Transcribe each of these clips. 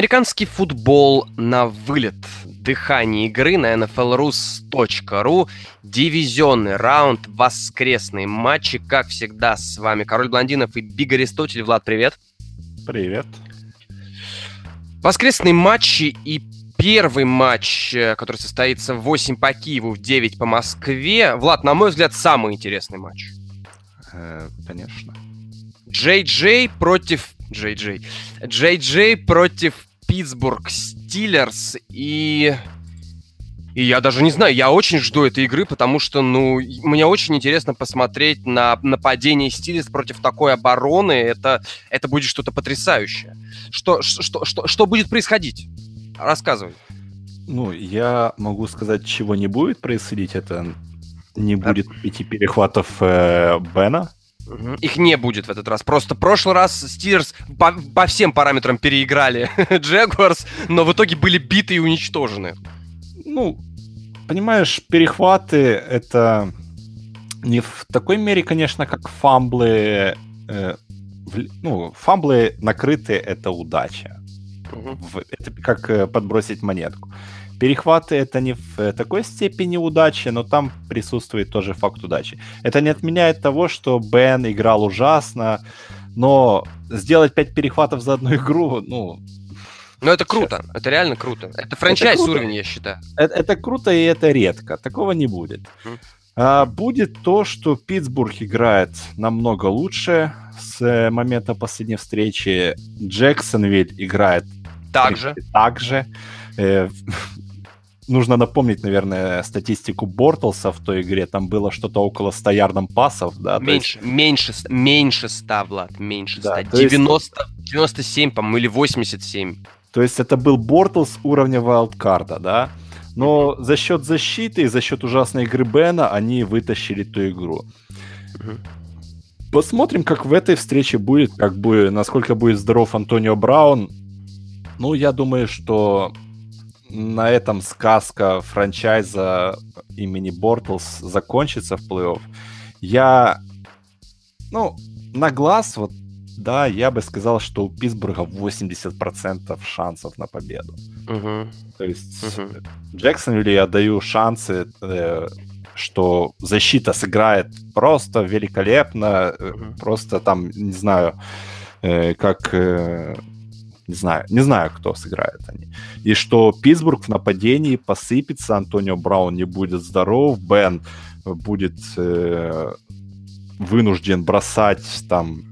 Американский футбол на вылет. Дыхание игры на nflrus.ru. Дивизионный раунд, воскресные матчи. Как всегда, с вами Король Блондинов и Биг Аристотель. Влад, привет. Привет. Воскресные матчи и первый матч, э, который состоится в 8 по Киеву, в 9 по Москве. Влад, на мой взгляд, самый интересный матч. Э, конечно. Джей Джей против Джей Джей. Джей Джей против Питтсбург Стиллерс. И... И я даже не знаю, я очень жду этой игры, потому что, ну, мне очень интересно посмотреть на нападение Стиллерс против такой обороны. Это, это будет что-то потрясающее. Что, что, что, что будет происходить? Рассказывай. Ну, я могу сказать, чего не будет происходить. Это не будет пяти перехватов э, Бена их не будет в этот раз. Просто прошлый раз Стирс по, по всем параметрам переиграли Джегуарс, но в итоге были биты и уничтожены. Ну, понимаешь, перехваты это не в такой мере, конечно, как фамблы. Э, в, ну, фамблы накрытые это удача. Угу. В, это как э, подбросить монетку. Перехваты это не в такой степени удачи, но там присутствует тоже факт удачи. Это не отменяет того, что Бен играл ужасно, но сделать 5 перехватов за одну игру, ну... Ну это круто, это реально круто. Это франчайз это уровень, я считаю. Это, это круто и это редко, такого не будет. Mm. А, будет то, что Питтсбург играет намного лучше с э, момента последней встречи. Джексонвиль играет также. также. Э, нужно напомнить, наверное, статистику Бортлса в той игре. Там было что-то около 100 ярдом пасов, да? Меньше, есть... меньше, меньше 100, Влад, меньше 100. Да, 90, есть... 97, по-моему, или 87. То есть это был Бортлс уровня вайлдкарда, да? Но за счет защиты и за счет ужасной игры Бена они вытащили ту игру. Посмотрим, как в этой встрече будет, как бы, насколько будет здоров Антонио Браун. Ну, я думаю, что на этом сказка франчайза имени Бортлс закончится в плей-офф. Я, ну, на глаз, вот, да, я бы сказал, что у Питтсбурга 80% шансов на победу. Uh-huh. То есть uh-huh. Джексонвилле я даю шансы, э, что защита сыграет просто великолепно, uh-huh. просто там, не знаю, э, как... Э, не знаю, не знаю, кто сыграет они. И что Питтсбург в нападении посыпется, Антонио Браун не будет здоров, Бен будет э, вынужден бросать там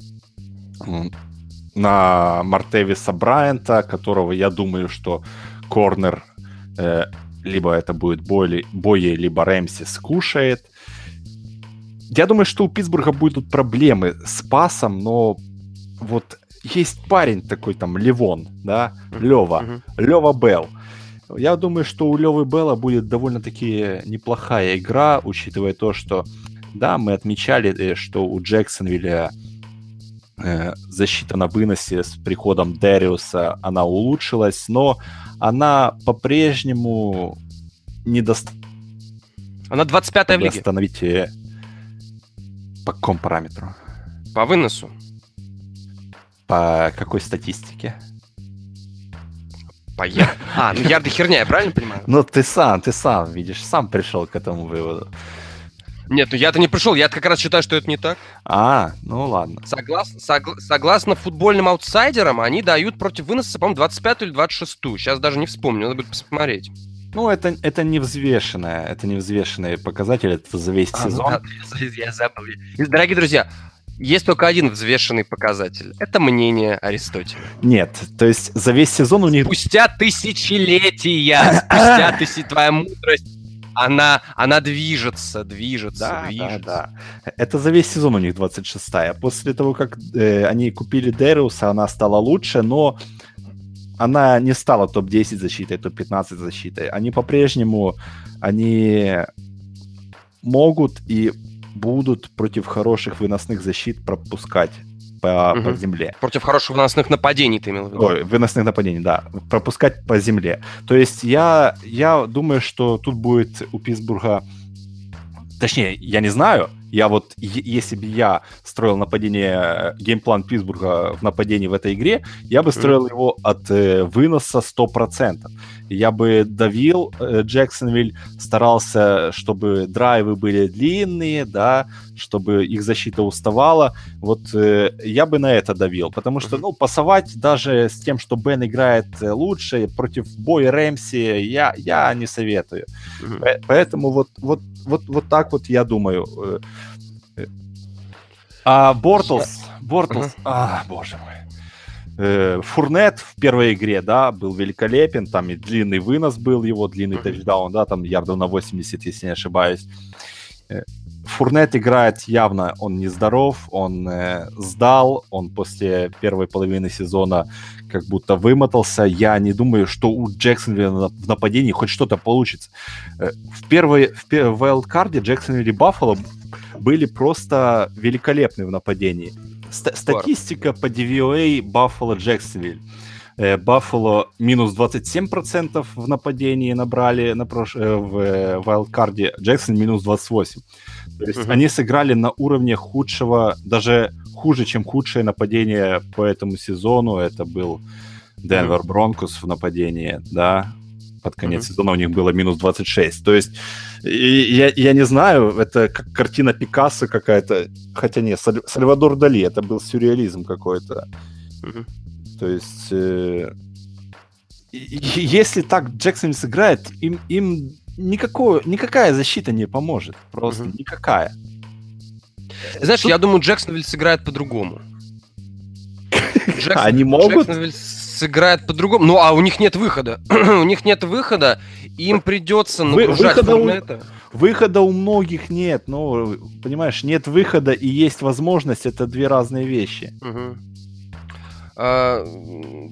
на Мартевиса Брайанта, которого я думаю, что корнер э, либо это будет Бойли, Бойе, либо Рэмси скушает. Я думаю, что у Питтсбурга будут проблемы с пасом, но вот есть парень такой там, Левон, да, Лева, mm-hmm. Лева Белл. Я думаю, что у Левы Белла будет довольно-таки неплохая игра, учитывая то, что, да, мы отмечали, э, что у Джексонвилля э, защита на выносе с приходом Дэриуса, она улучшилась, но она по-прежнему не даст... Она 25-я в лиге. Остановить э, по какому параметру? По выносу. По какой статистике? По яр... А, ну ярды херня, я правильно понимаю? Ну ты сам, ты сам, видишь, сам пришел к этому выводу. Нет, ну я-то не пришел, я как раз считаю, что это не так. А, ну ладно. Соглас, согла, согласно футбольным аутсайдерам, они дают против выноса, по-моему, 25 или 26 Сейчас даже не вспомню, надо будет посмотреть. Ну, это, это не взвешенное, это не взвешенные показатели, это за весь а, ну сезон. Ну, да, я забыл. Дорогие друзья, есть только один взвешенный показатель. Это мнение Аристотеля. Нет, то есть за весь сезон у них... Спустя тысячелетия, спустя тысяч... твоя мудрость, она, она движется, движется, да, движется. Да, да. Это за весь сезон у них 26-я. После того, как э, они купили Дериуса, она стала лучше, но она не стала топ-10 защитой, топ-15 защитой. Они по-прежнему, они могут и будут против хороших выносных защит пропускать по, угу. по земле. Против хороших выносных нападений ты имел в виду? Ой, выносных нападений, да. Пропускать по земле. То есть я, я думаю, что тут будет у Питтсбурга... Точнее, я не знаю, Я вот, если бы я строил нападение, э, геймплан Питтсбурга в нападении в этой игре, я бы строил mm-hmm. его от э, выноса 100%. Я бы давил э, Джексонвиль, старался, чтобы драйвы были длинные, да, чтобы их защита уставала. Вот э, я бы на это давил, потому что, ну, пасовать даже с тем, что Бен играет э, лучше против боя Рэмси, я, я не советую. Mm-hmm. Поэтому вот, вот, вот, вот так вот я думаю. Э, э. А Бортлс, Бортлс, а, боже мой. Фурнет в первой игре, да, был великолепен, там и длинный вынос был его, длинный тачдаун, да, там ярдов на 80, если не ошибаюсь. Фурнет играет явно, он нездоров, он э, сдал, он после первой половины сезона как будто вымотался. Я не думаю, что у Джексонвилля в нападении хоть что-то получится. Э, в первой в, в wildcard Джексонвилл и Баффало были просто великолепны в нападении. Ст- статистика по DVOA Баффало Джексонвилл. Баффало минус 27% в нападении набрали на прош... Э, в вайлдкарде, Джексон минус 28%. То есть uh-huh. они сыграли на уровне худшего, даже хуже, чем худшее нападение по этому сезону. Это был Денвер Бронкус в нападении, да, под конец uh-huh. сезона у них было минус 26. То есть, я, я не знаю, это как картина Пикассо какая-то. Хотя нет, Саль, Сальвадор Дали, это был сюрреализм какой-то. То есть, э, если так Джексон сыграет, им, им никакой, никакая защита не поможет. Просто угу. никакая. Знаешь, Тут... я думаю, Джексонвиль сыграет по-другому. Джексон, Они могут? Джексонвиль сыграет по-другому. Ну, а у них нет выхода. у них нет выхода, им придется нагружать выхода у... Выхода у многих нет, но, понимаешь, нет выхода и есть возможность, это две разные вещи. Угу. А,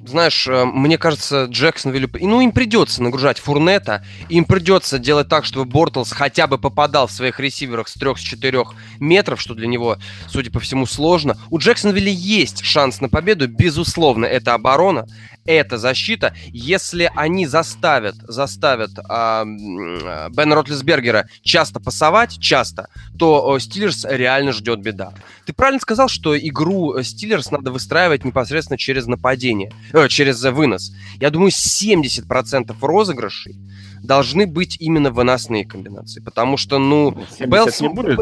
знаешь, э, мне кажется, Джексонвиллю... Ну, им придется нагружать Фурнета, им придется делать так, чтобы Бортлс хотя бы попадал в своих ресиверах с 3-4 метров, что для него, судя по всему, сложно. У Джексонвилля есть шанс на победу, безусловно, это оборона, это защита. Если они заставят, заставят э, Бена Ротлисбергера часто пасовать, часто, то Стиллерс реально ждет беда. Ты правильно сказал, что игру Стиллерс надо выстраивать непосредственно через нападение, э, через вынос. Я думаю, 70% розыгрышей должны быть именно выносные комбинации, потому что, ну, Белс... не будет?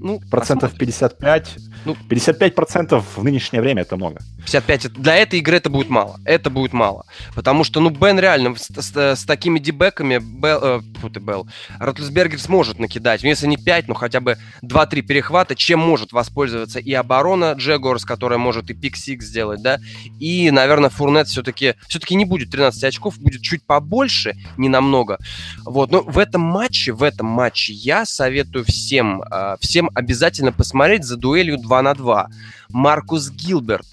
Ну, процентов посмотрим. 55 ну, 55% в нынешнее время это много. 55 для этой игры это будет мало. Это будет мало. Потому что, ну, Бен реально с, с, с такими дебеками Бел, э, фу ты, Белл, Ротлсбергер сможет накидать. Ну, если не 5, ну хотя бы 2-3 перехвата, чем может воспользоваться и оборона Джегорс, которая может и пик-сик сделать, да, и, наверное, Фурнет все-таки все-таки не будет 13 очков, будет чуть побольше, не намного. Вот, но в этом матче, в этом матче я советую всем, э, всем обязательно посмотреть за дуэлью 2 на 2. Маркус Гилберт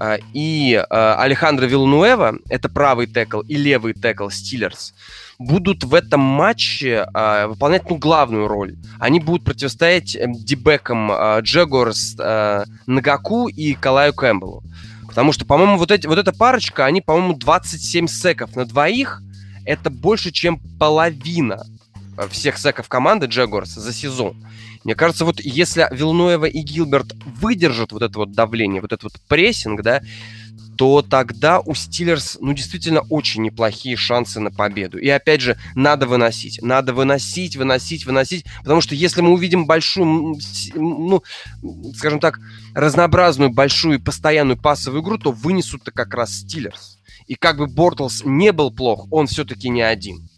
э, и э, Алехандро Вилнуэва, это правый текл и левый текл Стиллерс, будут в этом матче э, выполнять ну, главную роль. Они будут противостоять э, дебекам э, Джегорс, э, Нагаку и Калаю Кэмпбеллу. Потому что, по-моему, вот, эти, вот эта парочка, они, по-моему, 27 секов на двоих. Это больше, чем половина всех секов команды Джегорс за сезон. Мне кажется, вот если Вилнуева и Гилберт выдержат вот это вот давление, вот этот вот прессинг, да, то тогда у Стиллерс, ну, действительно очень неплохие шансы на победу. И опять же, надо выносить. Надо выносить, выносить, выносить. Потому что если мы увидим большую, ну, скажем так, разнообразную, большую и постоянную пасовую игру, то вынесут-то как раз Стиллерс. И как бы Бортлс не был плох, он все-таки не один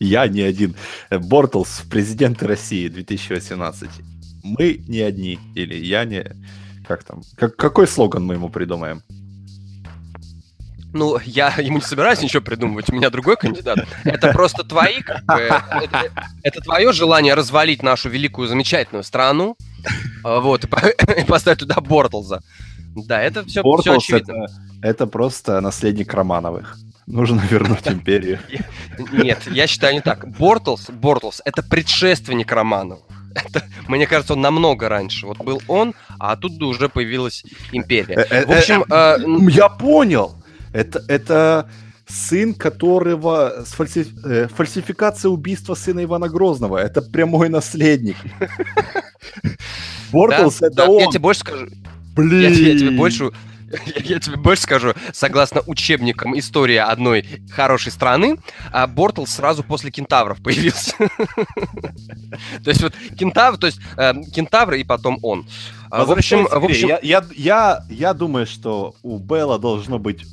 я не один. Бортлс, президенты России 2018. Мы не одни. Или я не... Как там? Как, какой слоган мы ему придумаем? Ну, я ему не собираюсь ничего придумывать, у меня другой кандидат. Это просто твои, как бы, это, это твое желание развалить нашу великую, замечательную страну, а, вот, и, поставить туда Бортлза. Да, это все, все очевидно. Это, это просто наследник Романовых. Нужно вернуть империю. Нет, я считаю не так. Бортлс, Бортлс — это предшественник Романова. Это, мне кажется, он намного раньше. Вот был он, а тут уже появилась империя. Э, э, В общем... Э, я понял! Это, это сын которого фальси... э, фальсификация убийства сына Ивана Грозного. Это прямой наследник. Бортлс это он. Я тебе больше скажу. Блин. Я тебе больше я тебе больше скажу, согласно учебникам истории одной хорошей страны, а Бортл сразу после кентавров появился. То есть вот кентавр, то есть э, кентавры и потом он. А, в общем, в общем... Я, я, я, я думаю, что у Белла должно быть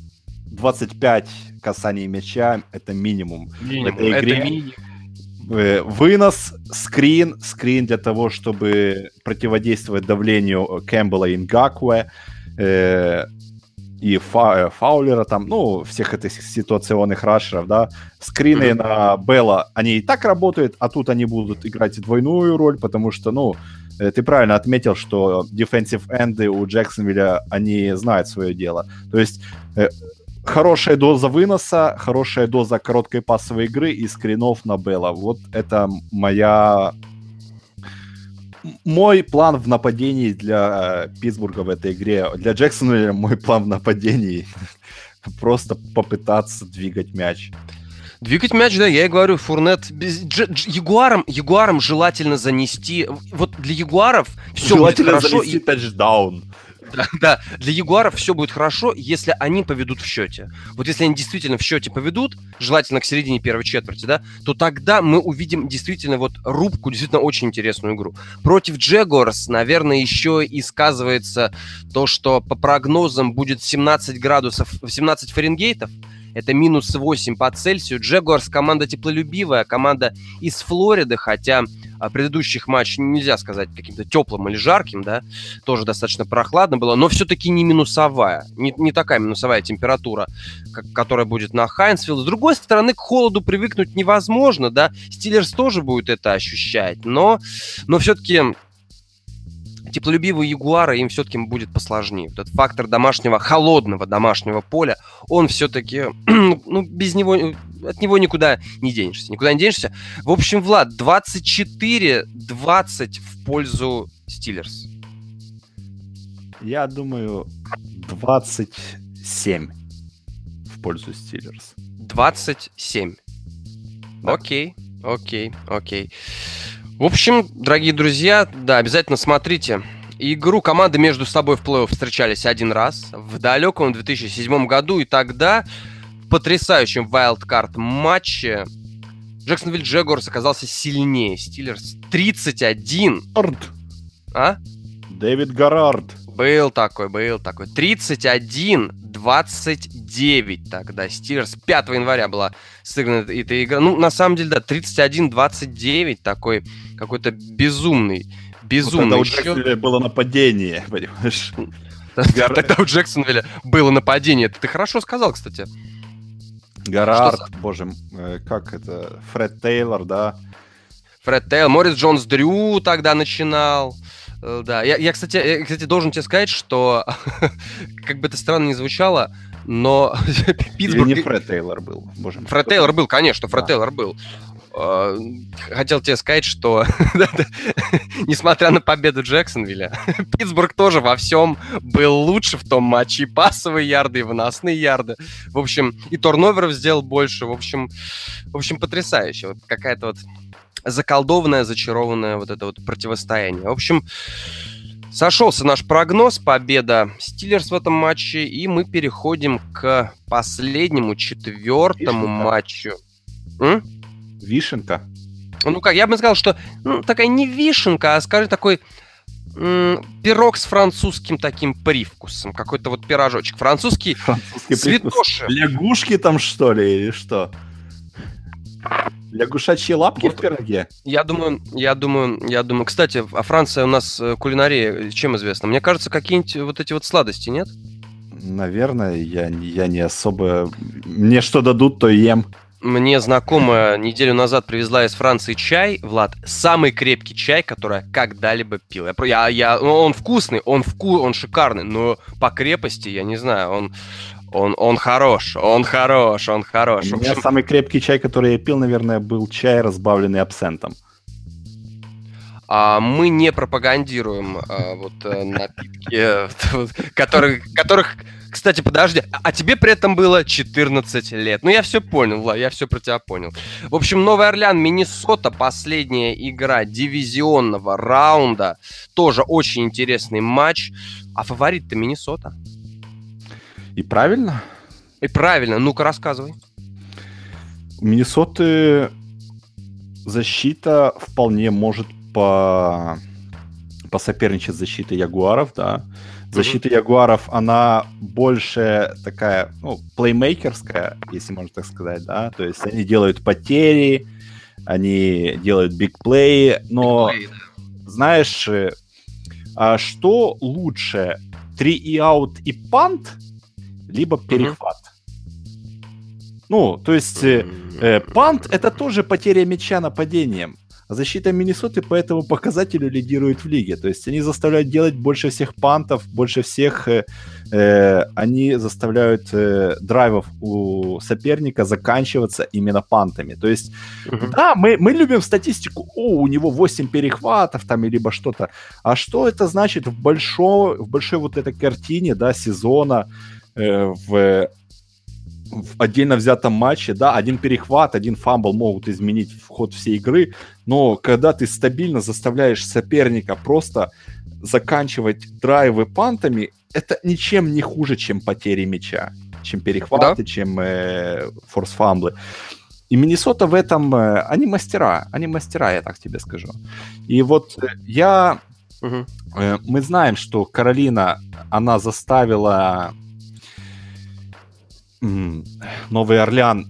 25 касаний мяча, это минимум. минимум в этой игре. Это минимум. Э, вынос, скрин, скрин для того, чтобы противодействовать давлению Кэмпбелла и Нгакуэ э, и фа, э, Фаулера там, ну, всех этих ситуационных рашеров, да, скрины mm-hmm. на Белла, они и так работают, а тут они будут играть двойную роль, потому что, ну, э, ты правильно отметил, что defensive энды у Джексонвилля, они знают свое дело. То есть э, хорошая доза выноса, хорошая доза короткой пасовой игры и скринов на Белла. Вот это моя мой план в нападении для э, Питтсбурга в этой игре, для Джексона мой план в нападении просто попытаться двигать мяч. Двигать мяч, да, я и говорю, Фурнет. Без, дж, дж, ягуарам, ягуарам желательно занести. Вот для ягуаров все желательно будет хорошо. занести и... тачдаун. Да, да, для Ягуаров все будет хорошо, если они поведут в счете. Вот если они действительно в счете поведут, желательно к середине первой четверти, да, то тогда мы увидим действительно вот рубку, действительно очень интересную игру. Против Джегорс, наверное, еще и сказывается то, что по прогнозам будет 17 градусов, 17 Фаренгейтов, это минус 8 по Цельсию. Джегуарс команда теплолюбивая, команда из Флориды, хотя предыдущих матч нельзя сказать каким-то теплым или жарким, да, тоже достаточно прохладно было, но все-таки не минусовая, не, не такая минусовая температура, как, которая будет на Хайнсфилд. С другой стороны, к холоду привыкнуть невозможно, да, Стиллерс тоже будет это ощущать, но, но все-таки теплолюбивые ягуары им все-таки будет посложнее. Вот этот фактор домашнего, холодного домашнего поля, он все-таки, ну, без него, от него никуда не денешься. Никуда не денешься. В общем, Влад, 24-20 в пользу Стиллерс. Я думаю, 27 в пользу Стиллерс. 27. Да. Окей, окей, окей. В общем, дорогие друзья, да, обязательно смотрите. Игру команды между собой в плей-офф встречались один раз в далеком 2007 году, и тогда в потрясающем вайлдкарт матче Джексонвилл Джегорс оказался сильнее Стиллерс 31. Гаррард. А? Дэвид Гаррард. Был такой, был такой. 31-29 тогда. Стиллерс 5 января была сыграна эта игра. Ну, на самом деле, да, 31-29 такой какой-то безумный, безумный ну, тогда у счет. было нападение, понимаешь? Тогда у Джексонвилля было нападение. Ты хорошо сказал, кстати. Гарард, боже, э, как это? Фред Тейлор, да? Фред Тейлор, Морис Джонс Дрю тогда начинал. Э, да, я, я, кстати, я, кстати, должен тебе сказать, что, как бы это странно не звучало, но Питтсбург... Или не Фред Тейлор был, боже мой. Фред Тейлор был, конечно, Фред да. Тейлор был. Э, хотел тебе сказать, что несмотря на победу Джексонвилля, Питтсбург тоже во всем был лучше в том матче. И пасовые ярды, и выносные ярды. В общем, и турноверов сделал больше. В общем, в общем потрясающе. Вот какая-то вот заколдованное, зачарованное вот это вот противостояние. В общем, сошелся наш прогноз, победа Стиллерс в этом матче, и мы переходим к последнему, четвертому Вишенка. матчу. М? Вишенка? Ну как, я бы сказал, что ну, такая не вишенка, а, скажем, такой пирог с французским таким привкусом. Какой-то вот пирожочек. Французский, Французский цветоши. Лягушки там, что ли, или что? Лягушачьи лапки вот, в пироге? Я думаю, я думаю, я думаю. Кстати, а Франция у нас э, кулинария чем известна? Мне кажется, какие-нибудь вот эти вот сладости, нет? Наверное, я, я не особо... Мне что дадут, то ем. Мне знакомая неделю назад привезла из Франции чай, Влад, самый крепкий чай, который я когда-либо пил. Я, я, я, он вкусный, он вку, он шикарный, но по крепости, я не знаю, он, он, он хорош, он хорош, он хорош. У меня общем... самый крепкий чай, который я пил, наверное, был чай, разбавленный абсентом. А мы не пропагандируем а, вот а, напитки, которых, которых Кстати, подожди, а тебе при этом было 14 лет. Ну, я все понял, Ла, я все про тебя понял. В общем, Новый Орлеан, Миннесота, последняя игра дивизионного раунда. Тоже очень интересный матч. А фаворит-то Миннесота. И правильно? И правильно. Ну-ка, рассказывай. У Миннесоты защита вполне может по посоперничать с защитой Ягуаров, да. Защита Ягуаров, она больше такая, ну, плеймейкерская, если можно так сказать, да. То есть они делают потери, они делают бигплей, но, big play, да. знаешь, а что лучше, 3 и аут и пант, либо перехват? Ну, то есть э, э, пант это тоже потеря мяча нападением. Защита Миннесоты по этому показателю лидирует в лиге. То есть они заставляют делать больше всех пантов, больше всех э, э, они заставляют э, драйвов у соперника заканчиваться именно пантами. То есть, uh-huh. да, мы, мы любим статистику, о, у него 8 перехватов там, либо что-то. А что это значит в большой, в большой вот этой картине, да, сезона, в в отдельно взятом матче, да, один перехват, один фамбл могут изменить ход всей игры, но когда ты стабильно заставляешь соперника просто заканчивать драйвы пантами, это ничем не хуже, чем потери мяча, чем перехваты, да? чем э, форс-фамблы. И Миннесота в этом, э, они мастера, они мастера, я так тебе скажу. И вот э, я, угу. э, мы знаем, что Каролина, она заставила Новый Орлеан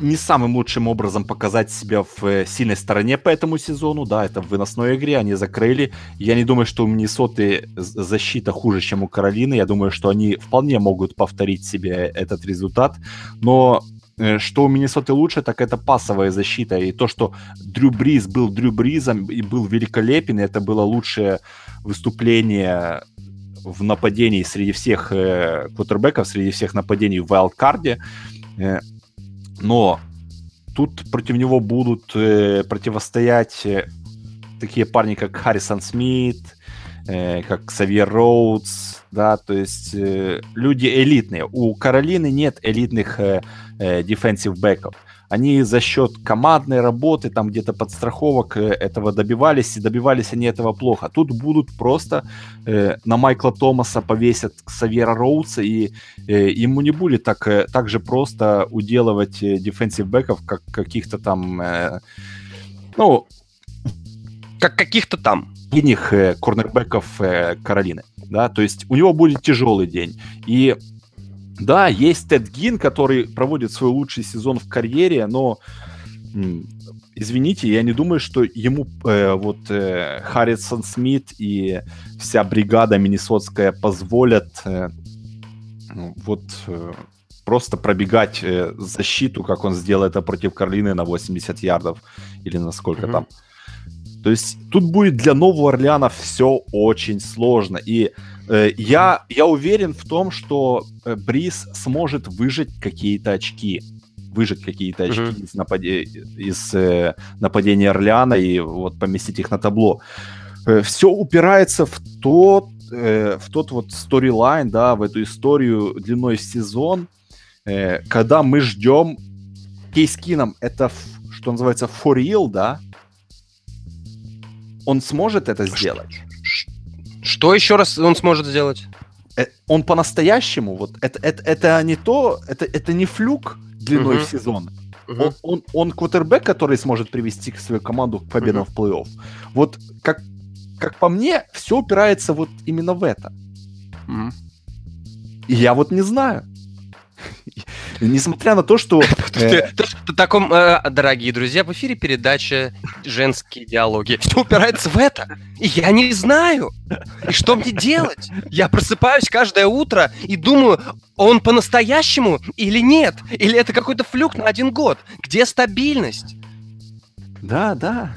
не самым лучшим образом показать себя в э, сильной стороне по этому сезону. Да, это в выносной игре, они закрыли. Я не думаю, что у Миннесоты защита хуже, чем у Каролины. Я думаю, что они вполне могут повторить себе этот результат. Но э, что у Миннесоты лучше, так это пасовая защита. И то, что Дрю Бриз был Дрю Бризом и был великолепен, это было лучшее выступление в нападении среди всех э, квотербеков, среди всех нападений в вайлдкарде. Э, но тут против него будут э, противостоять э, такие парни, как Харрисон Смит, э, как Савьер Роудс, да, то есть э, люди элитные. У Каролины нет элитных э, э, defensive бэков они за счет командной работы, там где-то подстраховок э, этого добивались, и добивались они этого плохо. Тут будут просто э, на Майкла Томаса повесят Савьера Роудса, и э, ему не будет так, э, так же просто уделывать э, бэков, как каких-то там, э, ну... Как каких-то там. Иних э, корнербеков э, Каролины, да, то есть у него будет тяжелый день. И да, есть Тед Гин, который проводит свой лучший сезон в карьере, но извините, я не думаю, что ему э, вот э, Харрисон Смит и вся бригада миннесотская позволят э, ну, вот э, просто пробегать э, защиту, как он сделал это против Карлины на 80 ярдов или на сколько mm-hmm. там. То есть тут будет для Нового Орлеана все очень сложно. И я, я уверен в том, что э, Бриз сможет выжить какие-то очки. Выжить какие-то очки mm-hmm. из, нападе... из э, нападения Орлеана и вот поместить их на табло. Э, все упирается в тот, э, в тот вот сторилайн, да, в эту историю длиной в сезон, э, когда мы ждем Кейскином, это, что называется, for real, да, он сможет это сделать? Что еще раз он сможет сделать? Э, он по-настоящему, вот это, это, это не то, это, это не флюк длиной uh-huh. в сезон. Uh-huh. Он, он, он квотербек, который сможет привести свою команду к победам uh-huh. в плей-офф. Вот как, как по мне, все упирается вот именно в это. Uh-huh. И я вот не знаю. Несмотря на то, что... Э, таком, э, дорогие друзья, в эфире передача «Женские диалоги». Все упирается в это. И я не знаю. И что мне делать? Я просыпаюсь каждое утро и думаю, он по-настоящему или нет? Или это какой-то флюк на один год? Где стабильность? Да, да.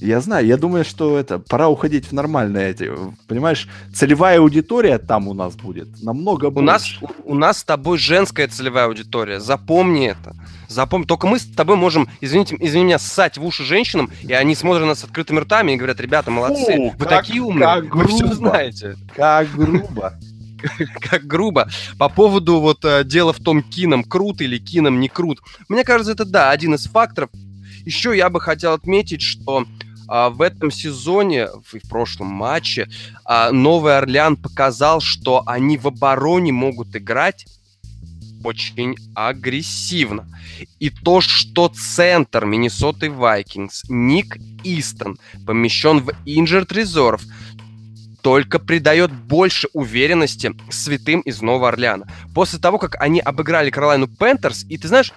Я знаю, я думаю, что это пора уходить в нормальные эти, понимаешь, целевая аудитория там у нас будет намного больше. У нас, у нас с тобой женская целевая аудитория, запомни это. Запомни, только мы с тобой можем, извините, извини меня, ссать в уши женщинам, и они смотрят нас с открытыми ртами и говорят, ребята, молодцы, Фу, вы как, такие умные, как грубо, вы все знаете. Как грубо. как грубо. По поводу вот э, дела в том, Кином крут или Кином не крут. Мне кажется, это, да, один из факторов. Еще я бы хотел отметить, что а, в этом сезоне, в, в прошлом матче, а, Новый Орлеан показал, что они в обороне могут играть очень агрессивно. И то, что центр Миннесоты Вайкингс Ник Истон помещен в Injured Reserve, только придает больше уверенности святым из Нового Орлеана. После того, как они обыграли Каролайну Пентерс, и ты знаешь,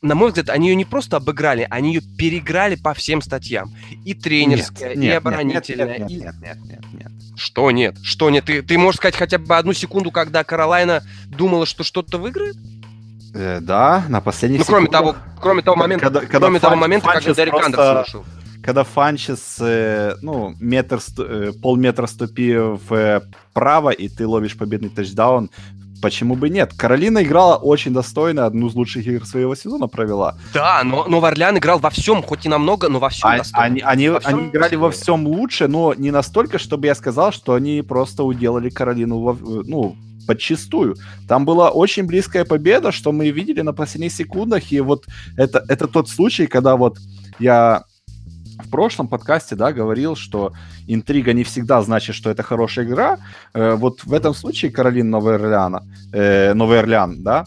на мой взгляд, они ее не просто обыграли, они ее переиграли по всем статьям. И тренерская, нет, и нет, оборонительная. Нет, нет, нет, нет, нет, нет. Что нет? Что нет? Ты, ты можешь сказать хотя бы одну секунду, когда Каролайна думала, что что-то выиграет? Э, да, на последних Ну, кроме того, кроме того момента, когда, когда кроме Фан, того момента, когда Дерек просто... Андерсон ушел когда Фанчес, э, ну, метр, э, полметра ступи вправо, и ты ловишь победный тачдаун, Почему бы нет? Каролина играла очень достойно, одну из лучших игр своего сезона провела. Да, но, но Варлян играл во всем, хоть и намного, но во всем а, Они, они, во всем они играли во всем лучше, но не настолько, чтобы я сказал, что они просто уделали Каролину, во, ну, подчистую. Там была очень близкая победа, что мы видели на последних секундах, и вот это, это тот случай, когда вот я в прошлом подкасте, да, говорил, что интрига не всегда значит, что это хорошая игра. Э, вот в этом случае Каролин Новый Орлеана, э, Новый Орлеан, да,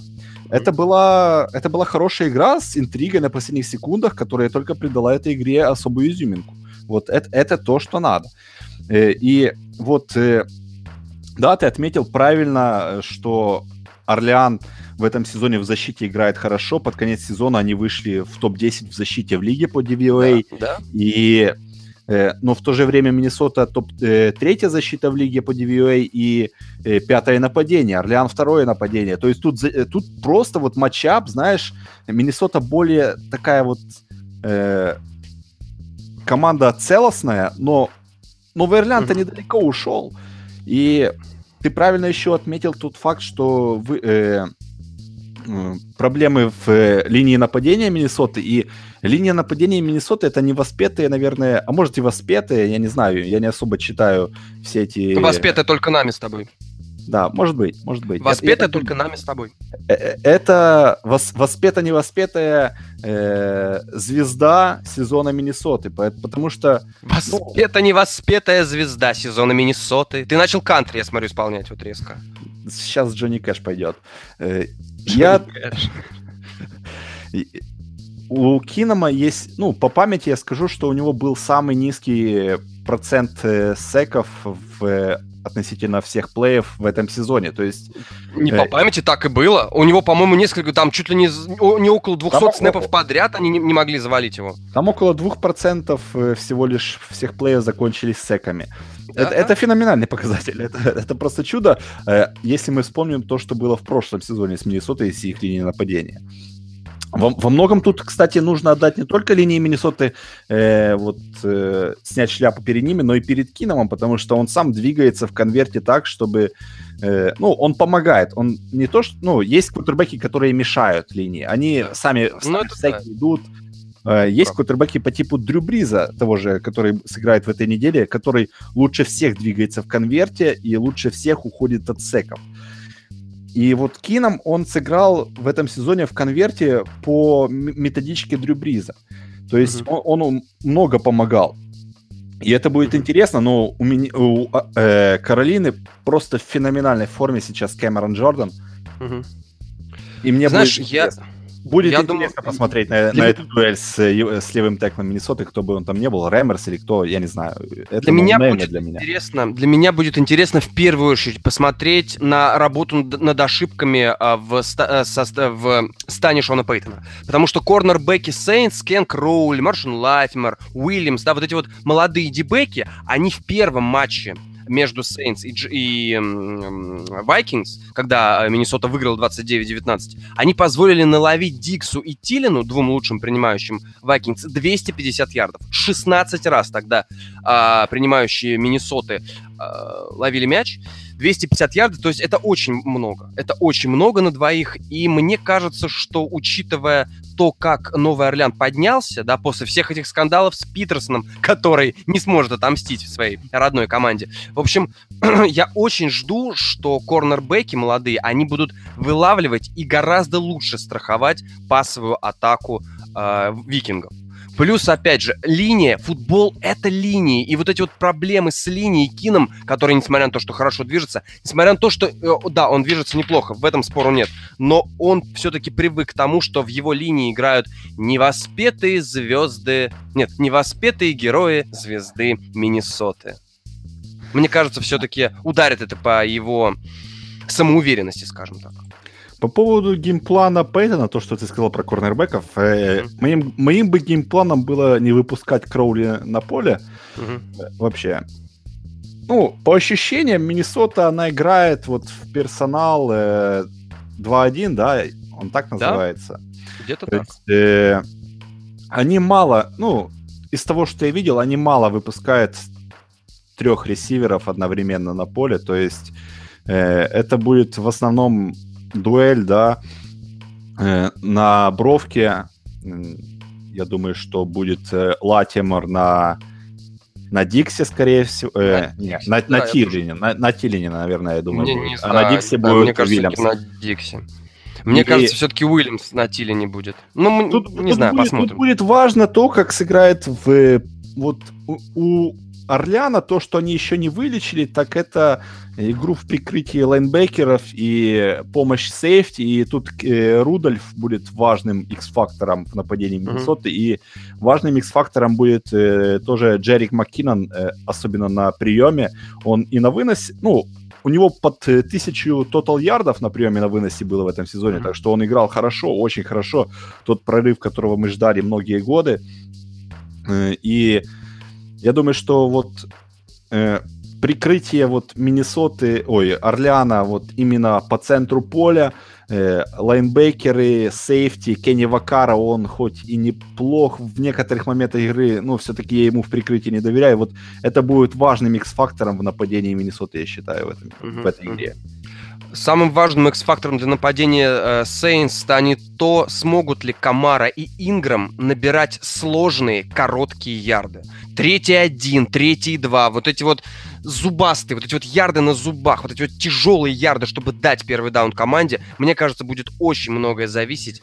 это была, это была хорошая игра с интригой на последних секундах, которая только придала этой игре особую изюминку. Вот это, это то, что надо. Э, и вот, э, да, ты отметил правильно, что Орлеан в этом сезоне в защите играет хорошо. Под конец сезона они вышли в топ-10 в защите в лиге по DVOA. Да, да. И, э, но в то же время Миннесота топ э, третья защита в лиге по DVOA и э, пятое нападение. Орлеан второе нападение. То есть тут, э, тут просто вот матчап, знаешь, Миннесота более такая вот э, команда целостная, но Новый Орлеан-то mm-hmm. недалеко ушел. И ты правильно еще отметил тот факт, что вы, э, проблемы в э, линии нападения Миннесоты, и линия нападения Миннесоты это не воспетые, наверное, а может и воспетые, я не знаю, я не особо читаю все эти... Воспетые только нами с тобой. Да, может быть, может быть. Воспетая это, только нами с тобой. Э, э, это вос, воспета не воспетая э, звезда сезона Миннесоты, потому что... Ну, не воспетая звезда сезона Миннесоты. Ты начал кантри, я смотрю, исполнять вот резко. Сейчас Джонни Кэш пойдет. Э, я... У Кинома есть, ну, по памяти я скажу, что у него был самый низкий процент э, секов в относительно всех плеев в этом сезоне. То есть... Не э... по памяти так и было. У него, по-моему, несколько, там чуть ли не, не около 200 там снэпов подряд, они не, не могли завалить его. Там около 2% э, всего лишь всех плеев закончились секами. Да? Это, это феноменальный показатель. Это, это просто чудо, э, если мы вспомним то, что было в прошлом сезоне с Миннесотой и с их линией нападения. Во, во многом тут, кстати, нужно отдать не только линии Миннесоты, э, вот, э, снять шляпу перед ними, но и перед Киномом, потому что он сам двигается в конверте так, чтобы... Э, ну, он помогает. Он не то, что... Ну, есть кутербеки, которые мешают линии. Они сами, ну, сами всякие да. идут. Э, есть кутербеки по типу Дрю Бриза, того же, который сыграет в этой неделе, который лучше всех двигается в конверте и лучше всех уходит от секов. И вот Кином он сыграл в этом сезоне в конверте по методичке Дрю Бриза. То есть mm-hmm. он, он много помогал. И это будет интересно, но у, меня, у э, Каролины просто в феноменальной форме сейчас Кэмерон Джордан. Угу. И мне Знаешь, будет я, Будет я интересно думаю, посмотреть на, для... на эту дуэль с, э, с левым теклом Миннесоты, кто бы он там не был, Рэмерс или кто, я не знаю. Это для меня будет для меня. интересно. Для меня будет интересно в первую очередь посмотреть на работу над ошибками а, в, ста, э, со, в стане Шона Пейтона. Потому что корнербеки Сейнс, Кен Кроули, Маршин Латимер, Уильямс, да, вот эти вот молодые дебеки, они в первом матче между Saints и, и Vikings, когда э, Миннесота выиграл 29-19, они позволили наловить Диксу и Тилину, двум лучшим принимающим Vikings, 250 ярдов. 16 раз тогда а, принимающие Миннесоты а, ловили мяч. 250 ярдов, то есть это очень много. Это очень много на двоих, и мне кажется, что учитывая то, как Новый Орлеан поднялся, да, после всех этих скандалов с Питерсоном, который не сможет отомстить своей родной команде. В общем, я очень жду, что корнербеки молодые, они будут вылавливать и гораздо лучше страховать пасовую атаку э, викингов. Плюс, опять же, линия, футбол — это линии. И вот эти вот проблемы с линией Кином, который, несмотря на то, что хорошо движется, несмотря на то, что, э, да, он движется неплохо, в этом спору нет, но он все-таки привык к тому, что в его линии играют невоспетые звезды... Нет, невоспетые герои звезды Миннесоты. Мне кажется, все-таки ударит это по его самоуверенности, скажем так. По поводу геймплана Пейтона, то, что ты сказал про корнербеков, э, моим, моим бы геймпланом было не выпускать Кроули на поле mm-hmm. вообще. Ну, по ощущениям, Миннесота, она играет вот в персонал э, 2-1, да, он так называется. Да? Где-то так. Есть, э, они мало, ну, из того, что я видел, они мало выпускают трех ресиверов одновременно на поле, то есть э, это будет в основном дуэль, да, э, на бровке, я думаю, что будет э, Латимор на на Диксе, скорее всего. Э, на, нет, на, да, на Тилине. На, на Тилине, наверное, я думаю. Не, не а на Диксе да, будет мне кажется, Уильямс. на Диксе. Мне и... кажется, все-таки Уильямс на Тилине будет. Ну, тут, не тут знаю, будет, посмотрим. Тут будет важно то, как сыграет в вот у, у Орляна, то, что они еще не вылечили, так это игру в прикрытии лайнбекеров и помощь сейфти, и тут э, Рудольф будет важным X-фактором в нападении Миннесоты, mm-hmm. и важным X-фактором будет э, тоже Джерик Маккинон, э, особенно на приеме. Он и на выносе, ну, у него под э, тысячу тотал ярдов на приеме на выносе было в этом сезоне, mm-hmm. так что он играл хорошо, очень хорошо. Тот прорыв, которого мы ждали многие годы. Э, и я думаю, что вот э, прикрытие вот Миннесоты, ой, Орлеана вот именно по центру поля, э, лайнбекеры, сейфти, Кенни Вакара, он хоть и неплох в некоторых моментах игры, но все-таки я ему в прикрытии не доверяю. Вот это будет важным X-фактором в нападении Миннесоты, я считаю, в, этом, mm-hmm. в этой игре. Самым важным X-фактором для нападения э, Saints станет то, смогут ли Камара и Инграм набирать сложные короткие ярды. Третий один, третий два, вот эти вот зубастые, вот эти вот ярды на зубах, вот эти вот тяжелые ярды, чтобы дать первый даун команде, мне кажется, будет очень многое зависеть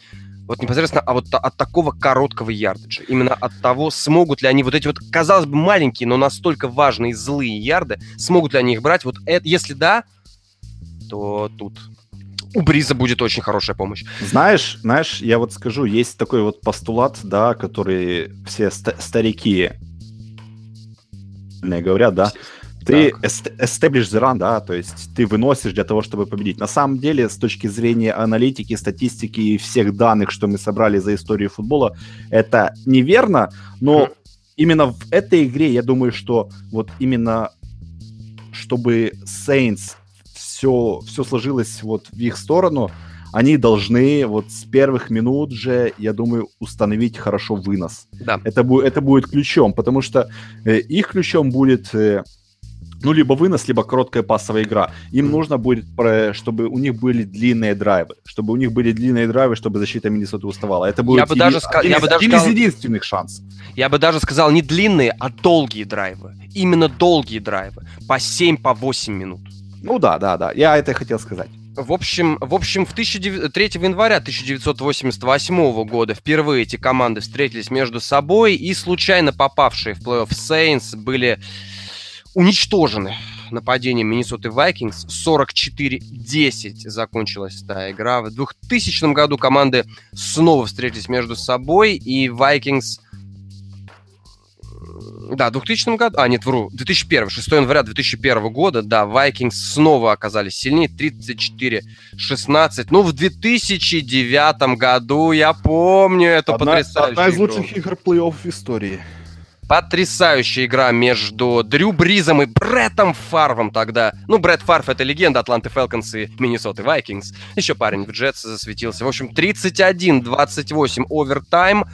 вот непосредственно а вот от такого короткого ярдаджа. Именно от того, смогут ли они вот эти вот, казалось бы, маленькие, но настолько важные злые ярды, смогут ли они их брать. Вот это, если да, то тут у Бриза будет очень хорошая помощь. Знаешь, знаешь, я вот скажу, есть такой вот постулат, да, который все ст- старики говорят, да, ты establish the run, да, то есть ты выносишь для того, чтобы победить. На самом деле, с точки зрения аналитики, статистики и всех данных, что мы собрали за историю футбола, это неверно, но mm-hmm. именно в этой игре я думаю, что вот именно чтобы Saints все, все сложилось вот в их сторону, они должны вот с первых минут же, я думаю, установить хорошо вынос. Да. Это, bu- это будет ключом, потому что э, их ключом будет э, ну, либо вынос, либо короткая пассовая игра. Им mm. нужно будет, чтобы у них были длинные драйвы. Чтобы у них были длинные драйвы, чтобы защита Миннесоты уставала. Это будет я бы даже ска- один, я бы даже один сказал... из единственных шансов. Я бы даже сказал не длинные, а долгие драйвы. Именно долгие драйвы. По 7, по 8 минут. Ну да, да, да. Я это хотел сказать. В общем, в общем, в 19... 3 января 1988 года впервые эти команды встретились между собой, и случайно попавшие в плей-офф Сейнс были уничтожены нападением Миннесоты Вайкингс. 44-10 закончилась эта игра. В 2000 году команды снова встретились между собой, и Вайкингс да, в 2000 году, а, нет, вру, 2001, 6 января 2001 года, да, Vikings снова оказались сильнее, 34-16. Ну, в 2009 году, я помню эту одна, потрясающую Одна из игру. лучших игр плей-офф в истории. Потрясающая игра между Дрю Бризом и Бреттом Фарвом тогда. Ну, Бретт Фарв — это легенда Атланты Фелконс и Миннесоты Вайкингс. Еще парень в Джетс засветился. В общем, 31-28 овертайм.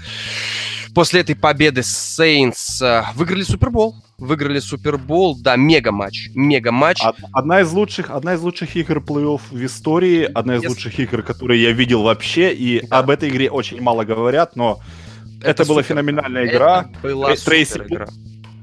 После этой победы Saints э, выиграли Супербол. Выиграли Супербол, да, мега-матч. Мега-матч. Одна из лучших, одна из лучших игр плей-офф в истории, одна из Если... лучших игр, которые я видел вообще, и да. об этой игре очень мало говорят, но это, это была супер. феноменальная игра. Это была Трейси, игра.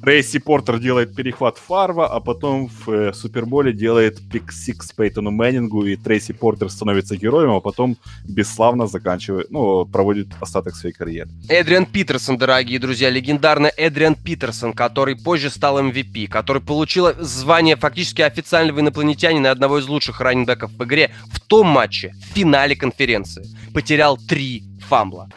Трейси Портер делает перехват Фарва, а потом в э, Суперболе делает pick-six Пейтону Мэннингу, и Трейси Портер становится героем, а потом бесславно заканчивает, ну, проводит остаток своей карьеры. Эдриан Питерсон, дорогие друзья, легендарный Эдриан Питерсон, который позже стал MVP, который получил звание фактически официального инопланетянина одного из лучших раннинбеков в игре в том матче, в финале конференции. Потерял три фамбла.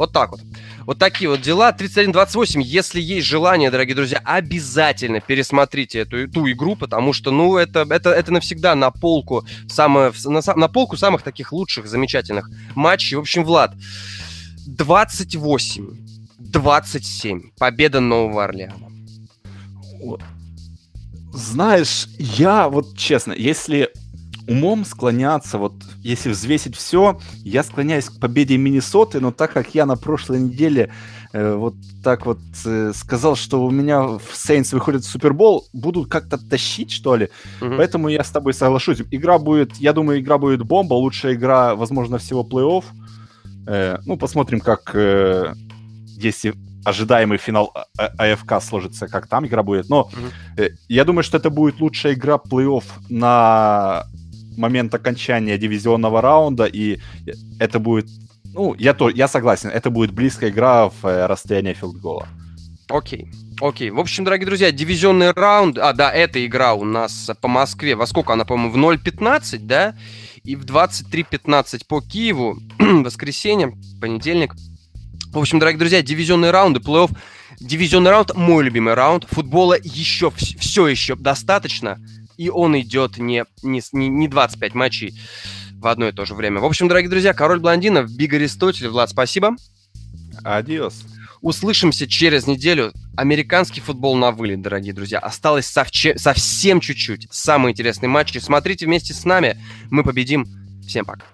Вот так вот. Вот такие вот дела. 31-28. Если есть желание, дорогие друзья, обязательно пересмотрите эту, эту игру, потому что, ну, это, это, это навсегда на полку, самое, на, на полку самых таких лучших, замечательных матчей. В общем, Влад, 28, 27. Победа Нового Орлеана. Знаешь, я вот честно, если умом склоняться, вот если взвесить все, я склоняюсь к победе Миннесоты, но так как я на прошлой неделе э, вот так вот э, сказал, что у меня в Сейнс выходит Супербол, будут как-то тащить, что ли. Угу. Поэтому я с тобой соглашусь. Игра будет, я думаю, игра будет бомба, лучшая игра, возможно, всего плей-офф. Э, ну, посмотрим, как э, если ожидаемый финал а- а- АФК сложится, как там игра будет. Но mm э, я думаю, что это будет лучшая игра плей-офф на момент окончания дивизионного раунда, и это будет, ну, я, то, я согласен, это будет близкая игра в э, расстоянии филдгола. Окей. Окей. В общем, дорогие друзья, дивизионный раунд... А, да, эта игра у нас по Москве. Во сколько она, по-моему, в 0.15, да? И в 23.15 по Киеву. Воскресенье, понедельник. В общем, дорогие друзья, дивизионные раунды, плей-офф. Дивизионный раунд – мой любимый раунд. Футбола еще, все еще достаточно и он идет не, не, не 25 матчей в одно и то же время. В общем, дорогие друзья, Король Блондинов, Биг Аристотель. Влад, спасибо. Адиос. Услышимся через неделю. Американский футбол на вылет, дорогие друзья. Осталось совче- совсем чуть-чуть. Самые интересные матчи. Смотрите вместе с нами. Мы победим. Всем пока.